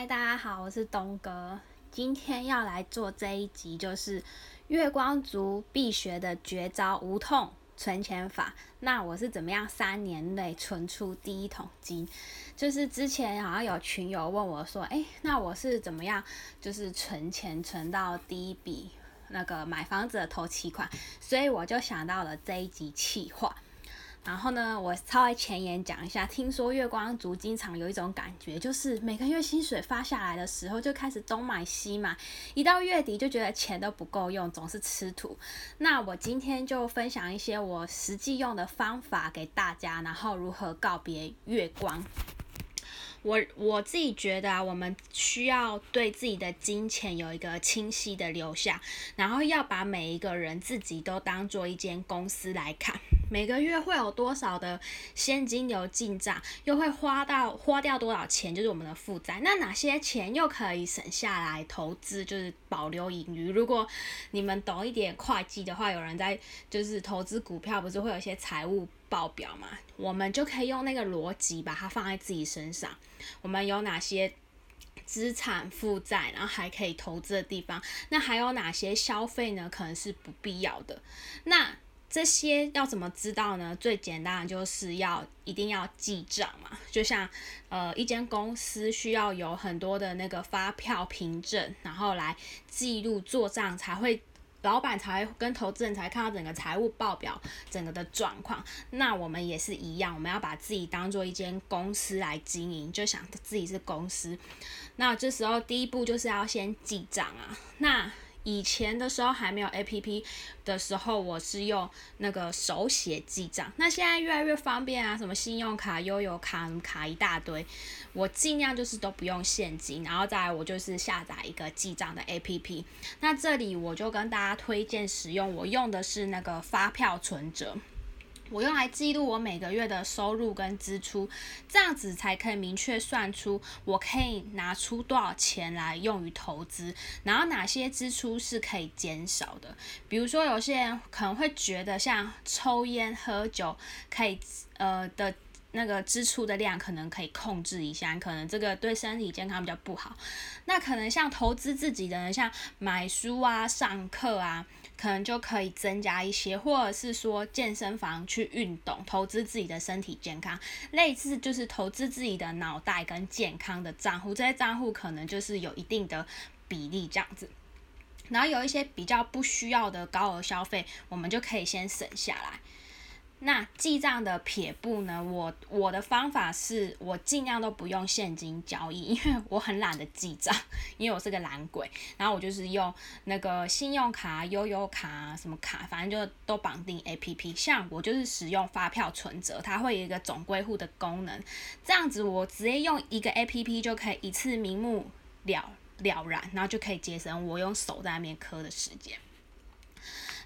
嗨，大家好，我是东哥。今天要来做这一集，就是月光族必学的绝招无痛存钱法。那我是怎么样三年内存出第一桶金？就是之前好像有群友问我说，诶，那我是怎么样，就是存钱存到第一笔那个买房子的头期款？所以我就想到了这一集企划。然后呢，我稍微前言讲一下。听说月光族经常有一种感觉，就是每个月薪水发下来的时候，就开始东买西买，一到月底就觉得钱都不够用，总是吃土。那我今天就分享一些我实际用的方法给大家，然后如何告别月光。我我自己觉得啊，我们需要对自己的金钱有一个清晰的留下，然后要把每一个人自己都当做一间公司来看。每个月会有多少的现金流进账，又会花到花掉多少钱，就是我们的负债。那哪些钱又可以省下来投资，就是保留盈余？如果你们懂一点会计的话，有人在就是投资股票，不是会有一些财务报表嘛？我们就可以用那个逻辑把它放在自己身上。我们有哪些资产负债，然后还可以投资的地方？那还有哪些消费呢？可能是不必要的。那这些要怎么知道呢？最简单的就是要一定要记账嘛，就像呃一间公司需要有很多的那个发票凭证，然后来记录做账，才会老板才会跟投资人才看到整个财务报表整个的状况。那我们也是一样，我们要把自己当做一间公司来经营，就想自己是公司。那这时候第一步就是要先记账啊。那以前的时候还没有 A P P 的时候，我是用那个手写记账。那现在越来越方便啊，什么信用卡、悠游卡、卡一大堆，我尽量就是都不用现金，然后再来我就是下载一个记账的 A P P。那这里我就跟大家推荐使用，我用的是那个发票存折。我用来记录我每个月的收入跟支出，这样子才可以明确算出我可以拿出多少钱来用于投资，然后哪些支出是可以减少的。比如说，有些人可能会觉得像抽烟、喝酒可以呃的那个支出的量可能可以控制一下，可能这个对身体健康比较不好。那可能像投资自己的人，像买书啊、上课啊。可能就可以增加一些，或者是说健身房去运动，投资自己的身体健康，类似就是投资自己的脑袋跟健康的账户，这些账户可能就是有一定的比例这样子。然后有一些比较不需要的高额消费，我们就可以先省下来。那记账的撇步呢？我我的方法是我尽量都不用现金交易，因为我很懒得记账，因为我是个懒鬼。然后我就是用那个信用卡、悠悠卡什么卡，反正就都绑定 A P P。像我就是使用发票存折，它会有一个总归户的功能，这样子我直接用一个 A P P 就可以一次明目了了然，然后就可以节省我用手在那边磕的时间。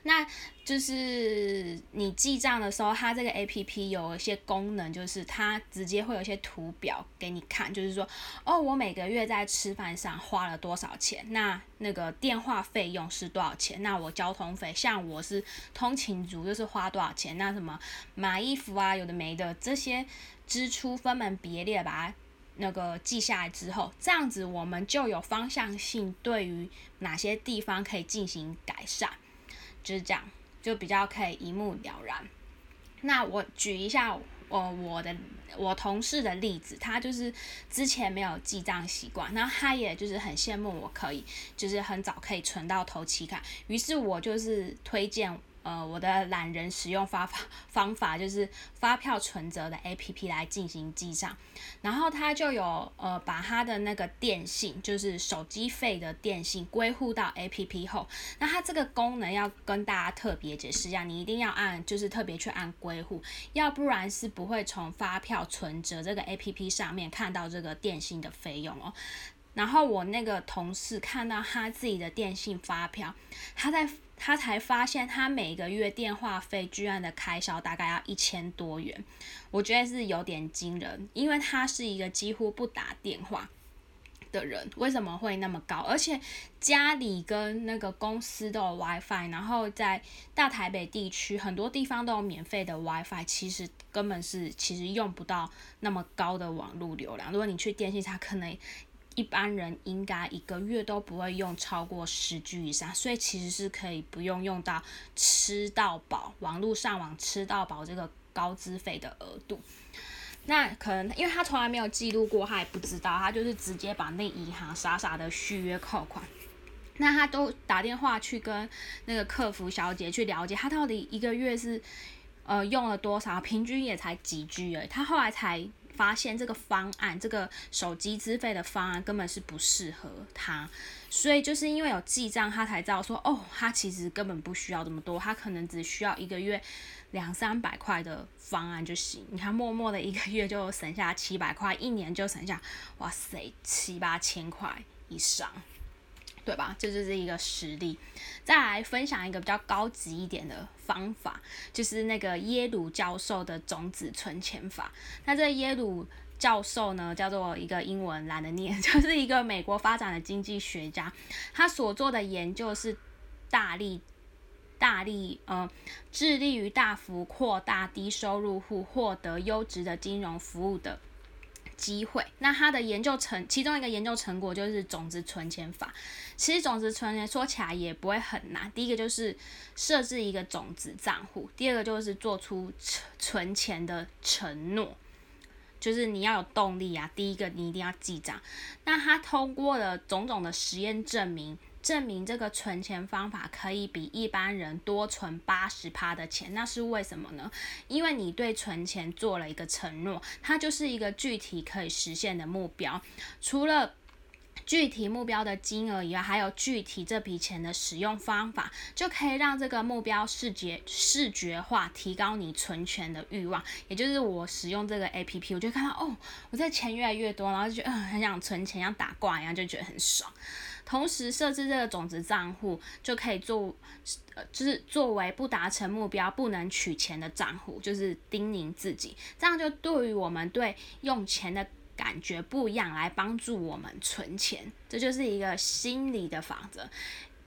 那就是你记账的时候，它这个 A P P 有一些功能，就是它直接会有一些图表给你看，就是说，哦，我每个月在吃饭上花了多少钱，那那个电话费用是多少钱，那我交通费，像我是通勤族，就是花多少钱，那什么买衣服啊，有的没的这些支出分门别类把它那个记下来之后，这样子我们就有方向性，对于哪些地方可以进行改善。就是这样，就比较可以一目了然。那我举一下我我的我同事的例子，他就是之前没有记账习惯，那他也就是很羡慕我可以，就是很早可以存到头期卡，于是我就是推荐。呃，我的懒人使用发法方法就是发票存折的 A P P 来进行记账，然后他就有呃把他的那个电信，就是手机费的电信归户到 A P P 后，那它这个功能要跟大家特别解释一下，你一定要按就是特别去按归户，要不然是不会从发票存折这个 A P P 上面看到这个电信的费用哦。然后我那个同事看到他自己的电信发票，他在。他才发现，他每个月电话费居然的开销大概要一千多元，我觉得是有点惊人，因为他是一个几乎不打电话的人，为什么会那么高？而且家里跟那个公司都有 WiFi，然后在大台北地区很多地方都有免费的 WiFi，其实根本是其实用不到那么高的网络流量。如果你去电信，它可能一般人应该一个月都不会用超过十 G 以上，所以其实是可以不用用到吃到饱，网络上网吃到饱这个高资费的额度。那可能因为他从来没有记录过，他也不知道，他就是直接把那银行傻傻的续约扣款。那他都打电话去跟那个客服小姐去了解，他到底一个月是呃用了多少，平均也才几 G 而已。他后来才发现这个方案，这个手机资费的方案根本是不适合他，所以就是因为有记账，他才知道说，哦，他其实根本不需要这么多，他可能只需要一个月两三百块的方案就行。你看，默默的一个月就省下七百块，一年就省下，哇塞，七八千块以上。对吧？这就是一个实例。再来分享一个比较高级一点的方法，就是那个耶鲁教授的种子存钱法。那这耶鲁教授呢，叫做一个英文懒得念，就是一个美国发展的经济学家。他所做的研究是大力、大力呃，致力于大幅扩大低收入户获得优质的金融服务的。机会，那他的研究成其中一个研究成果就是种子存钱法。其实种子存钱说起来也不会很难，第一个就是设置一个种子账户，第二个就是做出存钱的承诺，就是你要有动力啊。第一个你一定要记账。那他通过了种种的实验证明。证明这个存钱方法可以比一般人多存八十趴的钱，那是为什么呢？因为你对存钱做了一个承诺，它就是一个具体可以实现的目标。除了具体目标的金额以外，还有具体这笔钱的使用方法，就可以让这个目标视觉视觉化，提高你存钱的欲望。也就是我使用这个 A P P，我就看到哦，我在钱越来越多，然后就觉得很想存钱，像打怪一样，就觉得很爽。同时设置这个种子账户，就可以做，呃，就是作为不达成目标不能取钱的账户，就是叮咛自己，这样就对于我们对用钱的感觉不一样，来帮助我们存钱，这就是一个心理的法则。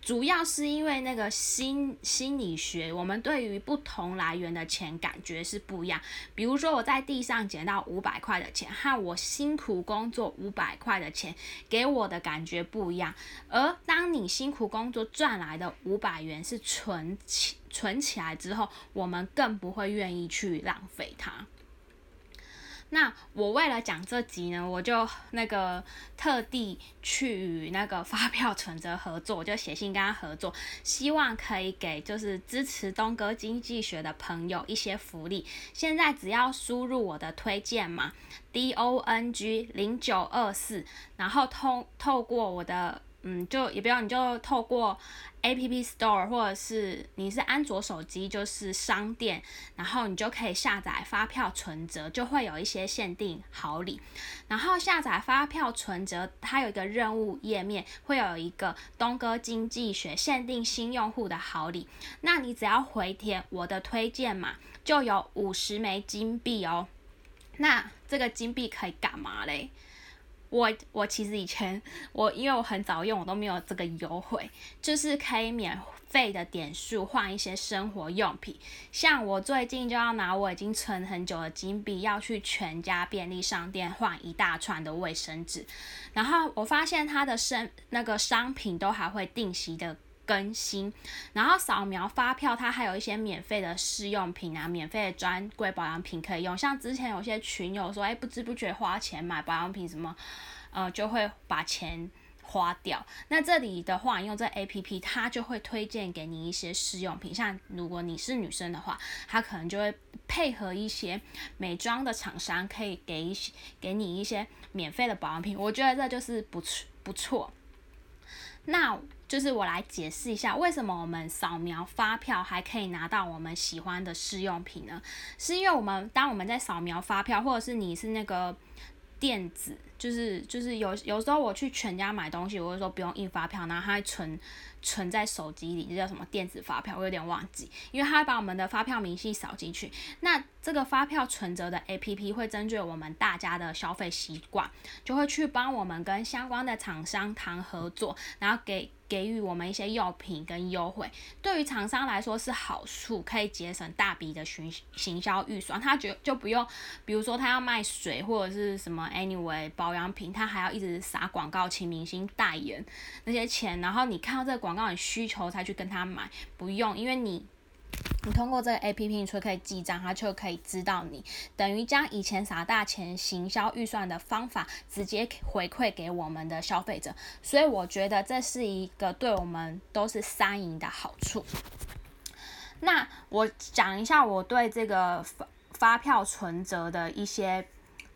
主要是因为那个心心理学，我们对于不同来源的钱感觉是不一样。比如说，我在地上捡到五百块的钱，和我辛苦工作五百块的钱，给我的感觉不一样。而当你辛苦工作赚来的五百元是存起存起来之后，我们更不会愿意去浪费它。那我为了讲这集呢，我就那个特地去与那个发票存折合作，就写信跟他合作，希望可以给就是支持东哥经济学的朋友一些福利。现在只要输入我的推荐码 D O N G 零九二四，然后通透过我的。嗯，就也不要，你就透过 A P P Store 或者是你是安卓手机，就是商店，然后你就可以下载发票存折，就会有一些限定好礼。然后下载发票存折，它有一个任务页面，会有一个东哥经济学限定新用户的好礼。那你只要回填我的推荐码，就有五十枚金币哦。那这个金币可以干嘛嘞？我我其实以前我因为我很早用，我都没有这个优惠，就是可以免费的点数换一些生活用品。像我最近就要拿我已经存很久的金币，要去全家便利商店换一大串的卫生纸。然后我发现它的生那个商品都还会定期的。更新，然后扫描发票，它还有一些免费的试用品啊，免费的专柜保养品可以用。像之前有些群友说，哎，不知不觉花钱买保养品什么，呃，就会把钱花掉。那这里的话，用这 A P P，它就会推荐给你一些试用品。像如果你是女生的话，它可能就会配合一些美妆的厂商，可以给一些给你一些免费的保养品。我觉得这就是不错不错。那就是我来解释一下，为什么我们扫描发票还可以拿到我们喜欢的试用品呢？是因为我们当我们在扫描发票，或者是你是那个电子，就是就是有有时候我去全家买东西，我会说不用印发票，然后它存。存在手机里，这叫什么电子发票？我有点忘记，因为它会把我们的发票明细扫进去。那这个发票存折的 APP 会针对我们大家的消费习惯，就会去帮我们跟相关的厂商谈合作，然后给给予我们一些药品跟优惠，对于厂商来说是好处，可以节省大笔的行行销预算。他觉就不用，比如说他要卖水或者是什么 anyway 保养品，他还要一直撒广告请明星代言那些钱，然后你看到这个广告有需求才去跟他买，不用，因为你。你通过这个 A P P，你就可以记账，它就可以知道你等于将以前撒大钱行销预算的方法直接回馈给我们的消费者，所以我觉得这是一个对我们都是三赢的好处。那我讲一下我对这个发发票存折的一些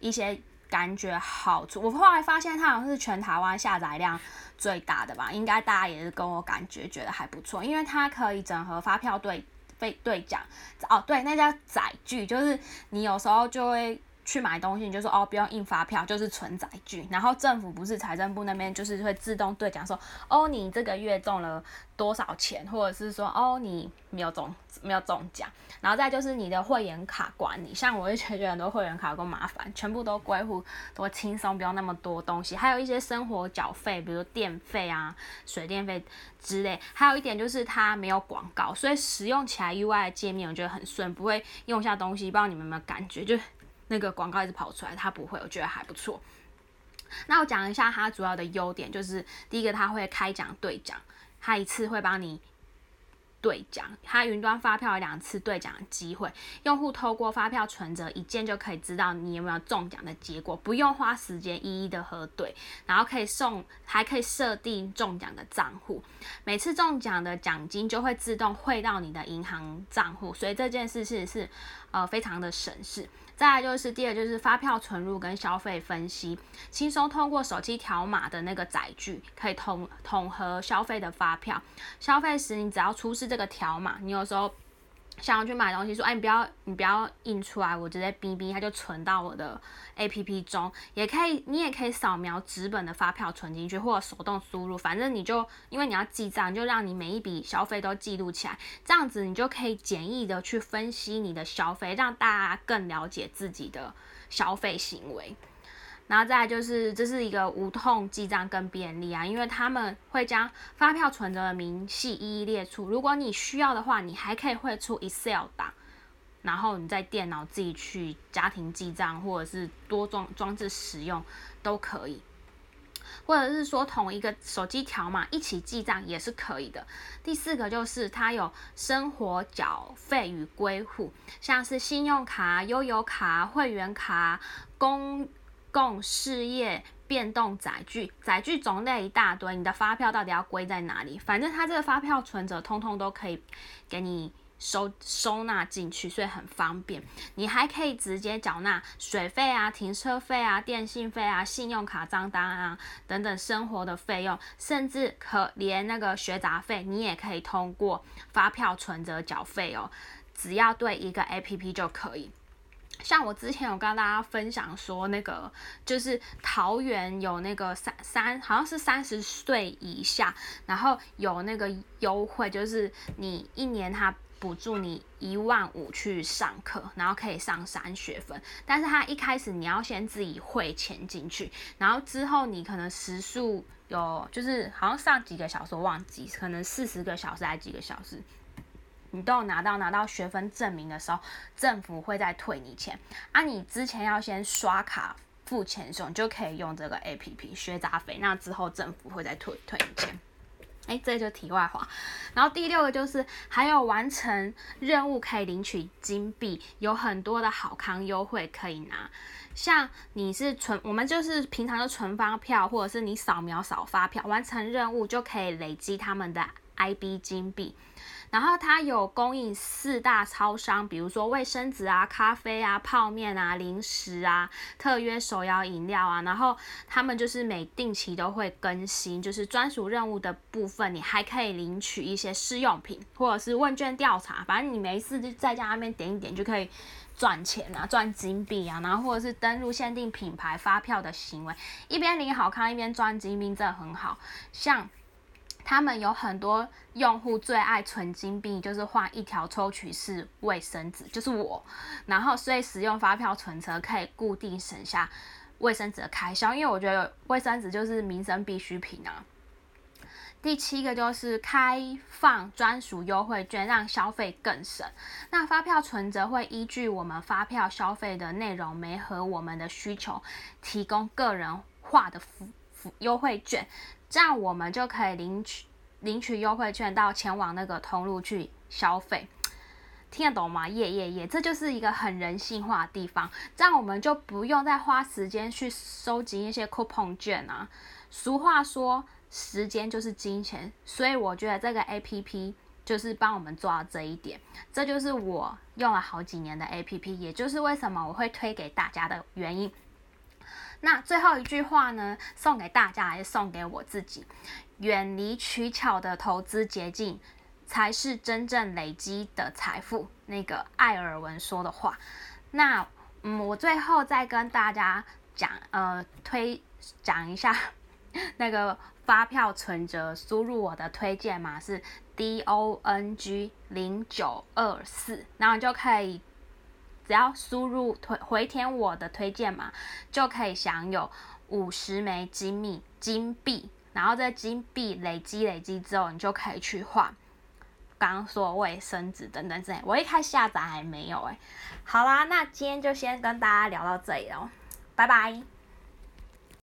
一些感觉好处。我后来发现它好像是全台湾下载量最大的吧，应该大家也是跟我感觉觉得还不错，因为它可以整合发票对。被兑奖哦，对，那叫载具，就是你有时候就会去买东西，你就说哦，不用印发票，就是存载具。然后政府不是财政部那边就是会自动兑奖，说哦，你这个月中了多少钱，或者是说哦，你没有中没有中奖。然后再就是你的会员卡管理，像我就觉得很多会员卡够麻烦，全部都归户多轻松，不用那么多东西。还有一些生活缴费，比如电费啊、水电费之类。还有一点就是它没有广告，所以使用起来 UI 的界面我觉得很顺，不会用下东西。不知道你们有没有感觉，就那个广告一直跑出来，它不会，我觉得还不错。那我讲一下它主要的优点，就是第一个它会开奖兑奖，它一次会帮你。兑奖，它云端发票有两次兑奖的机会，用户透过发票存折一键就可以知道你有没有中奖的结果，不用花时间一一的核对，然后可以送，还可以设定中奖的账户，每次中奖的奖金就会自动汇到你的银行账户，所以这件事是是呃非常的省事。再来就是第二，就是发票存入跟消费分析，轻松通过手机条码的那个载具，可以统统合消费的发票。消费时你只要出示这个条码，你有时候。想要去买东西，说哎，你不要，你不要印出来，我直接哔哔，它就存到我的 A P P 中，也可以，你也可以扫描纸本的发票存进去，或者手动输入，反正你就因为你要记账，就让你每一笔消费都记录起来，这样子你就可以简易的去分析你的消费，让大家更了解自己的消费行为。然后再来就是，这是一个无痛记账更便利啊，因为他们会将发票存折的明细一一列出。如果你需要的话，你还可以汇出 Excel 档，然后你在电脑自己去家庭记账，或者是多装装置使用都可以，或者是说同一个手机条码一起记账也是可以的。第四个就是它有生活缴费与归户，像是信用卡、悠游卡、会员卡、公。共事业变动载具，载具种类一大堆，你的发票到底要归在哪里？反正它这个发票存折通通都可以给你收收纳进去，所以很方便。你还可以直接缴纳水费啊、停车费啊、电信费啊、信用卡账单啊等等生活的费用，甚至可连那个学杂费，你也可以通过发票存折缴费哦，只要对一个 A P P 就可以。像我之前有跟大家分享说，那个就是桃园有那个三三，好像是三十岁以下，然后有那个优惠，就是你一年他补助你一万五去上课，然后可以上三学分。但是他一开始你要先自己汇钱进去，然后之后你可能时数有，就是好像上几个小时我忘记，可能四十个小时还几个小时。你都有拿到拿到学分证明的时候，政府会再退你钱啊。你之前要先刷卡付钱的时候，你就可以用这个 A P P 学杂费，那之后政府会再退退你钱。哎，这就题外话。然后第六个就是还有完成任务可以领取金币，有很多的好康优惠可以拿。像你是存，我们就是平常就存发票，或者是你扫描扫发票，完成任务就可以累积他们的 I B 金币。然后它有供应四大超商，比如说卫生纸啊、咖啡啊、泡面啊、零食啊、特约手摇饮料啊。然后他们就是每定期都会更新，就是专属任务的部分，你还可以领取一些试用品或者是问卷调查。反正你没事就在家那边点一点就可以赚钱啊，赚金币啊。然后或者是登录限定品牌发票的行为，一边领好康一边赚金币，真的很好。像。他们有很多用户最爱存金币，就是换一条抽取式卫生纸，就是我。然后，所以使用发票存折可以固定省下卫生纸的开销，因为我觉得卫生纸就是民生必需品啊。第七个就是开放专属优惠券，让消费更省。那发票存折会依据我们发票消费的内容，没和我们的需求，提供个人化的服服优惠券，这样我们就可以领取领取优惠券到前往那个通路去消费。听得懂吗？耶耶耶，这就是一个很人性化的地方，这样我们就不用再花时间去收集一些 coupon 券啊。俗话说。时间就是金钱，所以我觉得这个 A P P 就是帮我们做到这一点。这就是我用了好几年的 A P P，也就是为什么我会推给大家的原因。那最后一句话呢，送给大家也送给我自己？远离取巧的投资捷径，才是真正累积的财富。那个艾尔文说的话。那嗯，我最后再跟大家讲，呃，推讲一下 那个。发票存折，输入我的推荐码是 D O N G 零九二四，然后就可以只要输入推回填我的推荐码，就可以享有五十枚金币金币，然后这金币累积累积之后，你就可以去换刚刚说卫生纸等等之类。我一开下载还没有哎，好啦，那今天就先跟大家聊到这里喽，拜拜。